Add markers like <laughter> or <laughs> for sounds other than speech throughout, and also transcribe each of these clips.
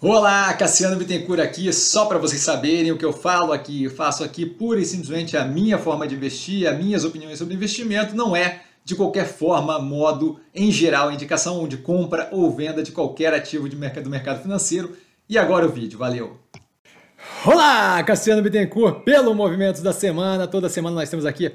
Olá, Cassiano Bittencourt aqui, só para vocês saberem o que eu falo aqui, eu faço aqui pura e simplesmente a minha forma de investir, as minhas opiniões sobre investimento, não é de qualquer forma, modo, em geral, indicação de compra ou venda de qualquer ativo de mercado, do mercado financeiro. E agora o vídeo, valeu! Olá, Cassiano Bittencourt, pelo Movimentos da Semana, toda semana nós temos aqui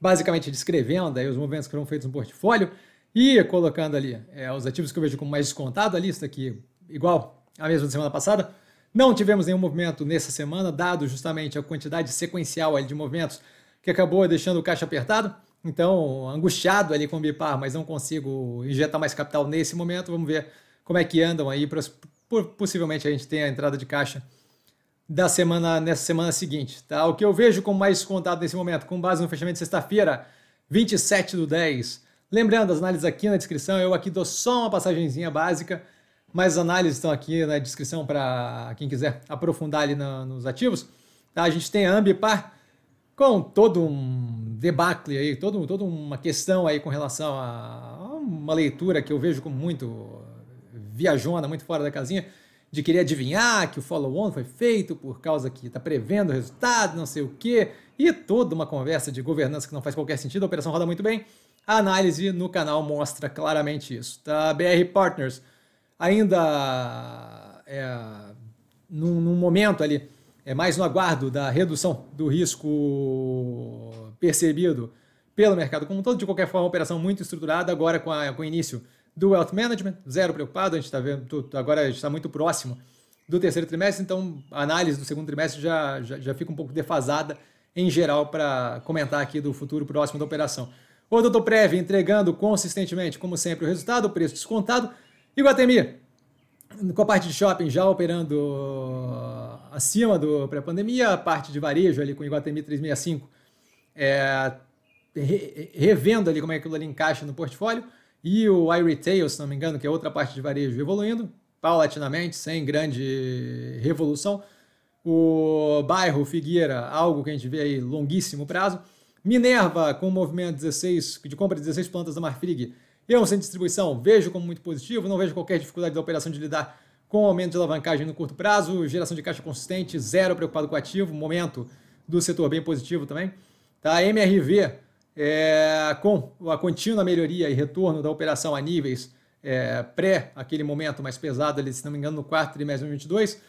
basicamente descrevendo aí os movimentos que foram feitos no portfólio e colocando ali é, os ativos que eu vejo como mais descontado, a lista aqui igual a mesma semana passada. Não tivemos nenhum movimento nessa semana, dado justamente a quantidade sequencial de movimentos que acabou deixando o caixa apertado. Então, angustiado ali com o Bipar, mas não consigo injetar mais capital nesse momento. Vamos ver como é que andam aí. Possivelmente a gente tem a entrada de caixa da semana nessa semana seguinte. Tá? O que eu vejo como mais descontado nesse momento, com base no fechamento de sexta-feira, 27 do 10. Lembrando, as análises aqui na descrição, eu aqui dou só uma passagenzinha básica mais análises estão aqui na descrição para quem quiser aprofundar ali na, nos ativos. Tá? A gente tem a Ambipar com todo um debacle aí, todo, toda uma questão aí com relação a uma leitura que eu vejo como muito viajona, muito fora da casinha, de querer adivinhar que o follow-on foi feito por causa que está prevendo o resultado, não sei o quê, e toda uma conversa de governança que não faz qualquer sentido, a operação roda muito bem. A análise no canal mostra claramente isso. Tá? BR Partners ainda é, num, num, momento ali, é mais no aguardo da redução do risco percebido pelo mercado como um todo. De qualquer forma, uma operação muito estruturada, agora com, a, com o início do Wealth Management, zero preocupado, a gente está vendo, agora a gente está muito próximo do terceiro trimestre, então a análise do segundo trimestre já, já, já fica um pouco defasada em geral para comentar aqui do futuro próximo da operação. O Doutor Prev entregando consistentemente, como sempre, o resultado, o preço descontado, Iguatemi, com a parte de shopping já operando acima do pré-pandemia, a parte de varejo ali com Iguatemi 365 é, revendo ali como é que aquilo ali encaixa no portfólio, e o iRetail, se não me engano, que é outra parte de varejo, evoluindo paulatinamente, sem grande revolução. O bairro Figueira, algo que a gente vê aí longuíssimo prazo. Minerva, com o movimento 16, de compra de 16 plantas da Marfrig, eu, sem distribuição, vejo como muito positivo, não vejo qualquer dificuldade da operação de lidar com aumento de alavancagem no curto prazo, geração de caixa consistente, zero preocupado com o ativo, momento do setor bem positivo também. Tá? MRV, é, com a contínua melhoria e retorno da operação a níveis é, pré aquele momento mais pesado, ali, se não me engano, no quarto trimestre de 2022,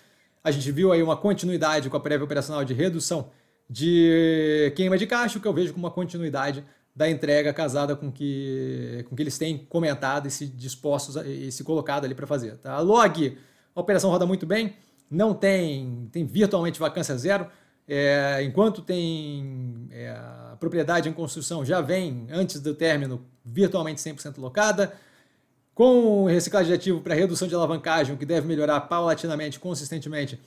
a gente viu aí uma continuidade com a prévia operacional de redução de queima de caixa, que eu vejo como uma continuidade da entrega casada com que, com que eles têm comentado e se dispostos a, e se colocado ali para fazer. Tá? Log, a operação roda muito bem, não tem, tem virtualmente vacância zero. É, enquanto tem é, propriedade em construção já vem antes do término virtualmente 100% locada, com reciclagem de ativo para redução de alavancagem, o que deve melhorar paulatinamente, consistentemente,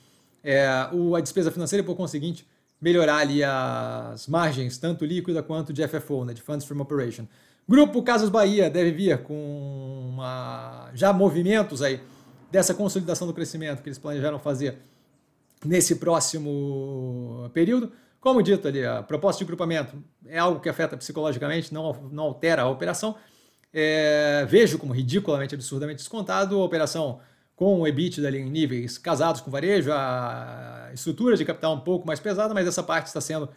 é, o, a despesa financeira e, por conseguinte, melhorar ali as margens, tanto líquida quanto de FFO, né, de Funds from Operation. Grupo Casas Bahia deve vir com uma, já movimentos aí dessa consolidação do crescimento que eles planejaram fazer nesse próximo período. Como dito ali, a proposta de grupamento é algo que afeta psicologicamente, não, não altera a operação. É, vejo como ridiculamente, absurdamente descontado a operação com o EBITDA ali em níveis casados com varejo, a estrutura de capital um pouco mais pesada, mas essa parte está sendo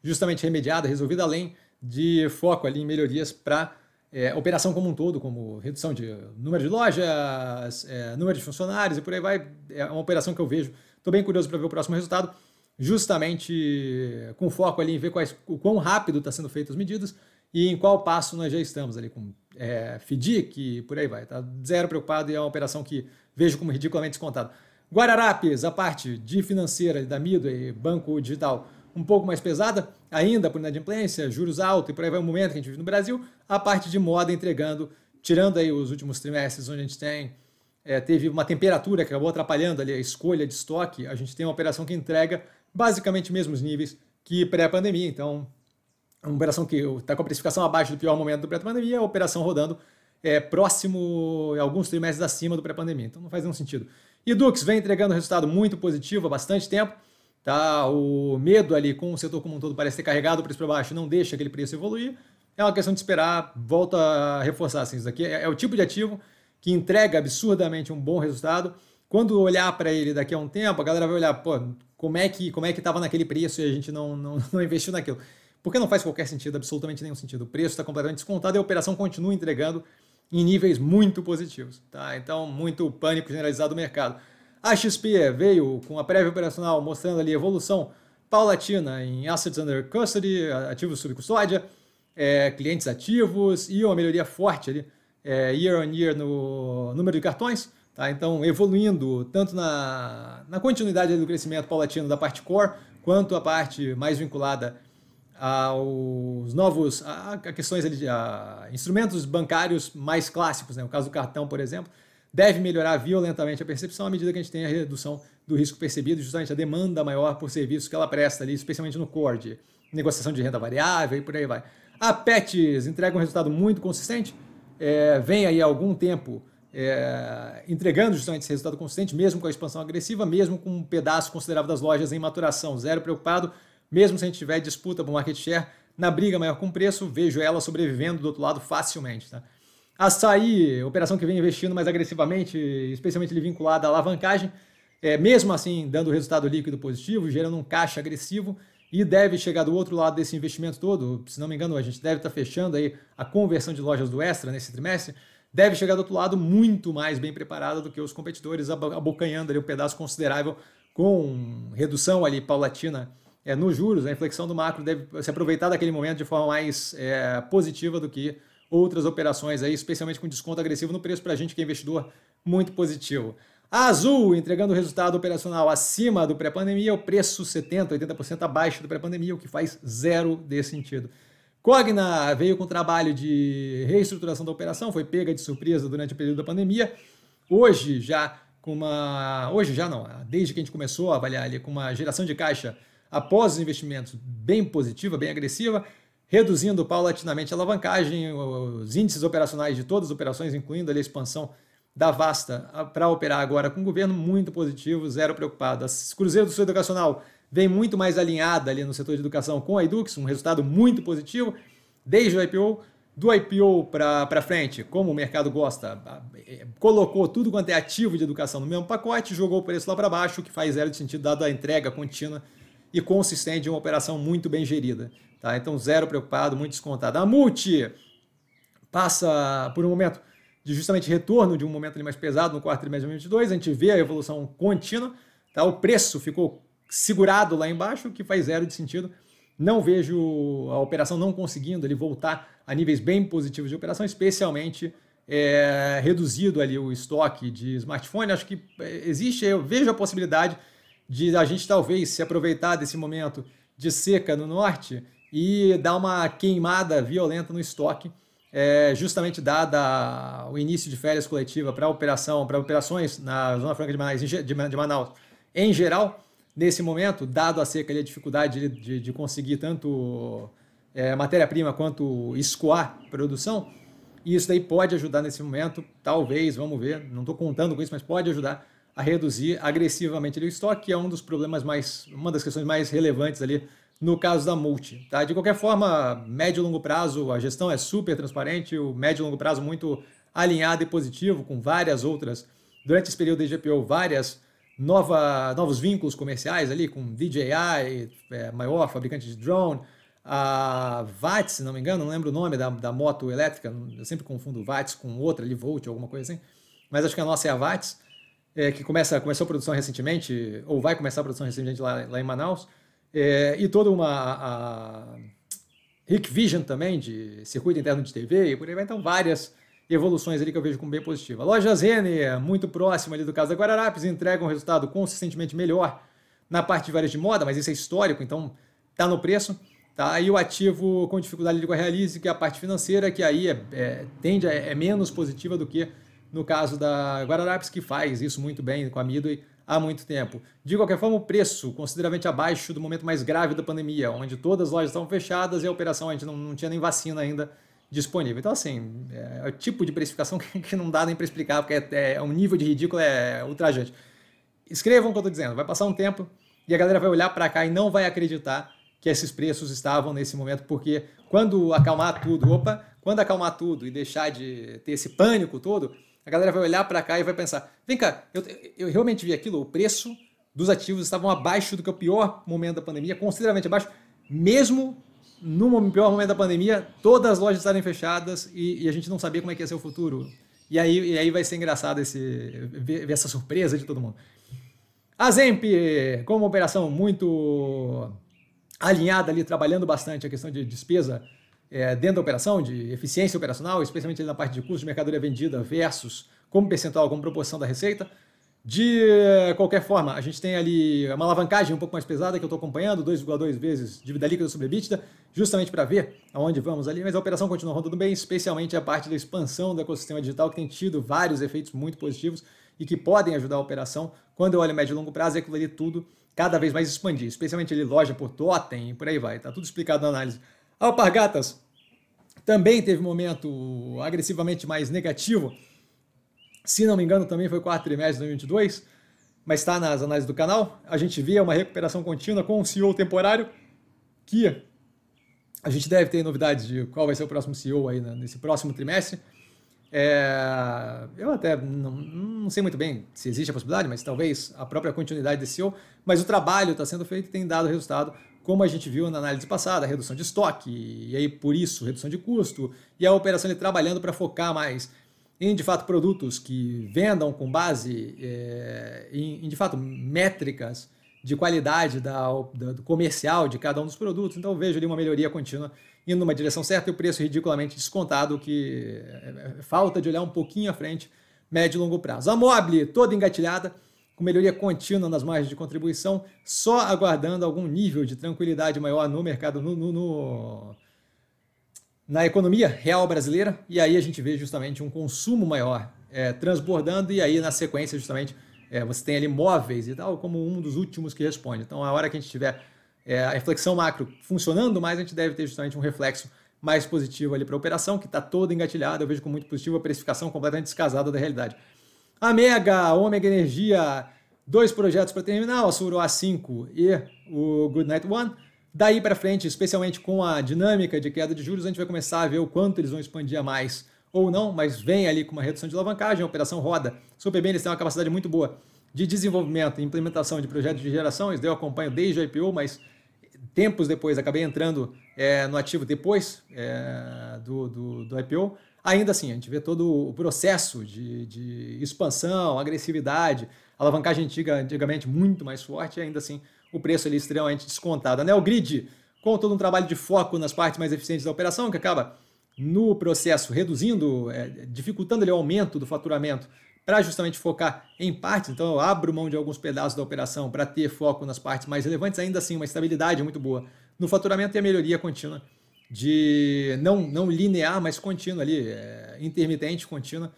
justamente remediada, resolvida, além de foco ali em melhorias para é, operação como um todo, como redução de número de lojas, é, número de funcionários e por aí vai. É uma operação que eu vejo. Estou bem curioso para ver o próximo resultado, justamente com foco ali em ver quais, o quão rápido está sendo feitas as medidas e em qual passo nós já estamos ali com é, FDIC e por aí vai. Tá zero preocupado e é uma operação que vejo como ridiculamente descontado. Guararapes, a parte de financeira da Midway, banco digital, um pouco mais pesada, ainda por inadimplência, juros altos e por aí vai o momento que a gente vive no Brasil. A parte de moda entregando, tirando aí os últimos trimestres onde a gente tem é, teve uma temperatura que acabou atrapalhando ali a escolha de estoque, a gente tem uma operação que entrega basicamente mesmos níveis que pré-pandemia. Então, uma operação que está com a precificação abaixo do pior momento do pré-pandemia, a operação rodando é, próximo, alguns trimestres acima do pré-pandemia. Então não faz nenhum sentido. E Dux vem entregando resultado muito positivo há bastante tempo. Tá? O medo ali com o setor como um todo parece ter carregado o preço para baixo, não deixa aquele preço evoluir. É uma questão de esperar, volta a reforçar. Assim, isso aqui é, é o tipo de ativo que entrega absurdamente um bom resultado, quando olhar para ele daqui a um tempo, a galera vai olhar, pô, como é que como é que estava naquele preço e a gente não, não, <laughs> não investiu naquilo. Porque não faz qualquer sentido, absolutamente nenhum sentido. O preço está completamente descontado e a operação continua entregando em níveis muito positivos. Tá? Então, muito pânico generalizado do mercado. A XP veio com a prévia operacional mostrando ali evolução paulatina em assets under custody, ativos sob custódia, é, clientes ativos e uma melhoria forte ali, é, year on year no número de cartões. Tá? Então, evoluindo tanto na, na continuidade do crescimento paulatino da parte core, quanto a parte mais vinculada aos novos a, a questões a, instrumentos bancários mais clássicos, né? o caso do cartão, por exemplo, deve melhorar violentamente a percepção à medida que a gente tem a redução do risco percebido, justamente a demanda maior por serviços que ela presta ali, especialmente no core de negociação de renda variável e por aí vai. A Pets entrega um resultado muito consistente, é, vem aí há algum tempo é, entregando justamente esse resultado consistente, mesmo com a expansão agressiva, mesmo com um pedaço considerável das lojas em maturação, zero preocupado, mesmo se a gente tiver disputa por market share, na briga maior com preço, vejo ela sobrevivendo do outro lado facilmente. Tá? Açaí, operação que vem investindo mais agressivamente, especialmente vinculada à alavancagem, é, mesmo assim dando resultado líquido positivo, gerando um caixa agressivo e deve chegar do outro lado desse investimento todo. Se não me engano, a gente deve estar fechando aí a conversão de lojas do Extra nesse trimestre. Deve chegar do outro lado muito mais bem preparada do que os competidores, abocanhando ali um pedaço considerável com redução ali paulatina é, nos juros, a inflexão do macro deve se aproveitar daquele momento de forma mais é, positiva do que outras operações aí, especialmente com desconto agressivo no preço para a gente que é investidor, muito positivo. A Azul entregando resultado operacional acima do pré-pandemia, o preço 70%, 80% abaixo do pré-pandemia, o que faz zero de sentido. Cogna veio com trabalho de reestruturação da operação, foi pega de surpresa durante o período da pandemia. Hoje já com uma, hoje já não, desde que a gente começou a avaliar ali com uma geração de caixa após os investimentos bem positiva, bem agressiva, reduzindo paulatinamente a alavancagem, os índices operacionais de todas as operações, incluindo a expansão da Vasta para operar agora com o governo, muito positivo, zero preocupado. A Cruzeiro do Sul Educacional vem muito mais alinhada ali no setor de educação com a Edux, um resultado muito positivo, desde o IPO. Do IPO para frente, como o mercado gosta, colocou tudo quanto é ativo de educação no mesmo pacote, jogou o preço lá para baixo, que faz zero de sentido dado a entrega contínua e consistente de uma operação muito bem gerida. Tá? Então, zero preocupado, muito descontado. A Multi passa por um momento de justamente retorno de um momento ali mais pesado no quarto trimestre de 2022. A gente vê a evolução contínua. Tá? O preço ficou segurado lá embaixo, que faz zero de sentido. Não vejo a operação não conseguindo ali voltar a níveis bem positivos de operação, especialmente é, reduzido ali o estoque de smartphone. Acho que é, existe, eu vejo a possibilidade de a gente talvez se aproveitar desse momento de seca no norte e dar uma queimada violenta no estoque, é, justamente dada o início de férias coletiva para operação, para operações na Zona Franca de Manaus, de Manaus em geral, nesse momento, dado a seca e a dificuldade de, de, de conseguir tanto é, matéria-prima quanto escoar produção, isso daí pode ajudar nesse momento, talvez, vamos ver, não estou contando com isso, mas pode ajudar a reduzir agressivamente o estoque, que é um dos problemas mais, uma das questões mais relevantes ali no caso da multi. Tá? De qualquer forma, médio e longo prazo, a gestão é super transparente, o médio e longo prazo muito alinhado e positivo, com várias outras, durante esse período de GPO, várias nova, novos vínculos comerciais ali, com DJI, é, maior fabricante de drone, a VATS, se não me engano, não lembro o nome da, da moto elétrica, eu sempre confundo VATS com outra ali, Volt, alguma coisa assim, mas acho que a nossa é a VATS, é, que começa, começou a produção recentemente, ou vai começar a produção recentemente lá, lá em Manaus, é, e toda uma. A Rick Vision também, de circuito interno de TV, e por aí vai. Então, várias evoluções ali que eu vejo como bem positiva. A loja Zene, muito próxima ali do caso da Guararapes, entrega um resultado consistentemente melhor na parte de varejo de moda, mas isso é histórico, então tá no preço. Tá? E o ativo com dificuldade de realize, que é a parte financeira, que aí é, é tende a, é menos positiva do que no caso da Guararapes, que faz isso muito bem com a Midway há muito tempo. De qualquer forma, o preço consideravelmente abaixo do momento mais grave da pandemia, onde todas as lojas estavam fechadas e a operação a gente não, não tinha nem vacina ainda disponível. Então, assim, é, é o tipo de precificação <laughs> que, que não dá nem para explicar, porque é, é, um nível de ridículo é ultrajante. Escrevam o que eu estou dizendo, vai passar um tempo e a galera vai olhar para cá e não vai acreditar que esses preços estavam nesse momento, porque quando acalmar tudo, opa, quando acalmar tudo e deixar de ter esse pânico todo, a galera vai olhar para cá e vai pensar: vem cá, eu, eu realmente vi aquilo, o preço dos ativos estavam abaixo do que o pior momento da pandemia, consideravelmente abaixo, mesmo no pior momento da pandemia, todas as lojas estarem fechadas e, e, a gente não sabia como é que ia ser o futuro. E aí, e aí vai ser engraçado esse, ver, ver essa surpresa de todo mundo. A Zemp, como operação muito alinhada ali, trabalhando bastante a questão de despesa é, dentro da operação, de eficiência operacional, especialmente na parte de custo de mercadoria vendida versus como percentual, como proporção da receita. De qualquer forma, a gente tem ali uma alavancagem um pouco mais pesada que eu estou acompanhando, 2,2 vezes dívida líquida sobre EBITDA, justamente para ver aonde vamos ali, mas a operação continua rodando bem, especialmente a parte da expansão do ecossistema digital, que tem tido vários efeitos muito positivos e que podem ajudar a operação. Quando eu olho médio e longo prazo, é aquilo ali tudo cada vez mais expandir, especialmente ali loja por totem e por aí vai, está tudo explicado na análise. Alpargatas também teve um momento agressivamente mais negativo, se não me engano, também foi quarto trimestre de 2022, mas está nas análises do canal. A gente vê uma recuperação contínua com um CEO temporário, que a gente deve ter novidades de qual vai ser o próximo CEO aí nesse próximo trimestre. É, eu até não, não, sei muito bem se existe a possibilidade, mas talvez a própria continuidade desse CEO. Mas o trabalho está sendo feito e tem dado resultado, como a gente viu na análise passada, redução de estoque, e aí por isso redução de custo, e a operação ele trabalhando para focar mais em de fato produtos que vendam com base é, em, em, de fato métricas de qualidade da, da, do comercial de cada um dos produtos. Então vejo ali uma melhoria contínua indo numa direção certa e o preço ridiculamente descontado, que é, é, falta de olhar um pouquinho à frente, médio e longo prazo. A Mobile toda engatilhada, com melhoria contínua nas margens de contribuição, só aguardando algum nível de tranquilidade maior no mercado, no, no, no na economia real brasileira, e aí a gente vê justamente um consumo maior é, transbordando, e aí na sequência, justamente, é, você tem ali móveis e tal, como um dos últimos que responde. Então, a hora que a gente tiver é, a reflexão macro funcionando mais, a gente deve ter justamente um reflexo mais positivo ali para a operação, que está toda engatilhada, eu vejo como muito positivo a precificação completamente descasada da realidade. A Mega, a Omega Energia, dois projetos para terminar, o Suro A5 e o Goodnight One. Daí para frente, especialmente com a dinâmica de queda de juros, a gente vai começar a ver o quanto eles vão expandir a mais ou não, mas vem ali com uma redução de alavancagem, a operação roda. Super bem, eles têm uma capacidade muito boa de desenvolvimento e implementação de projetos de geração, isso eu acompanho desde o IPO, mas tempos depois acabei entrando é, no ativo depois é, do, do, do, IPO. Ainda assim, a gente vê todo o processo de, de expansão, agressividade, alavancagem antiga, antigamente muito mais forte, ainda assim o preço ali extremamente descontado. A Neogrid, com todo um trabalho de foco nas partes mais eficientes da operação, que acaba no processo reduzindo, é, dificultando ali, o aumento do faturamento para justamente focar em partes. Então eu abro mão de alguns pedaços da operação para ter foco nas partes mais relevantes, ainda assim uma estabilidade muito boa no faturamento e a melhoria contínua de não, não linear, mas contínua ali, é, intermitente, contínua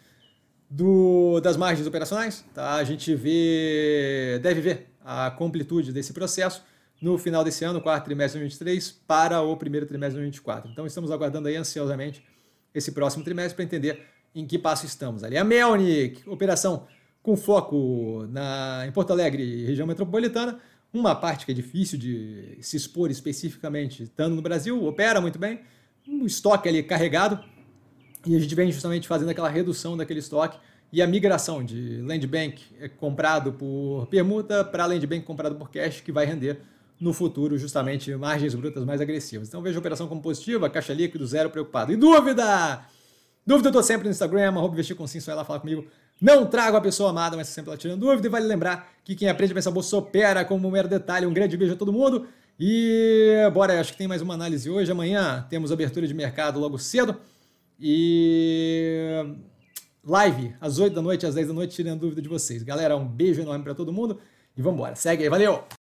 do, das margens operacionais. Tá? A gente vê, deve ver a completude desse processo no final desse ano, quarto trimestre de 2023, para o primeiro trimestre de 2024. Então estamos aguardando aí ansiosamente esse próximo trimestre para entender em que passo estamos ali. A Melnick, operação com foco na, em Porto Alegre, região metropolitana, uma parte que é difícil de se expor especificamente, estando no Brasil, opera muito bem, um estoque ali carregado, e a gente vem justamente fazendo aquela redução daquele estoque e a migração de land bank é comprado por permuta para land bank comprado por cash, que vai render no futuro justamente margens brutas mais agressivas. Então vejo a operação como positiva, caixa líquido, zero preocupado. E dúvida? Dúvida eu estou sempre no Instagram, arroba vestir com sim, só lá falar comigo. Não trago a pessoa amada, mas sempre lá tirando dúvida. E vale lembrar que quem aprende a pensar bolsa opera como um mero detalhe. Um grande beijo a todo mundo. E bora, acho que tem mais uma análise hoje. Amanhã temos abertura de mercado logo cedo. E live às 8 da noite, às 10 da noite, tirando dúvida de vocês. Galera, um beijo enorme para todo mundo e vamos. Segue aí, valeu!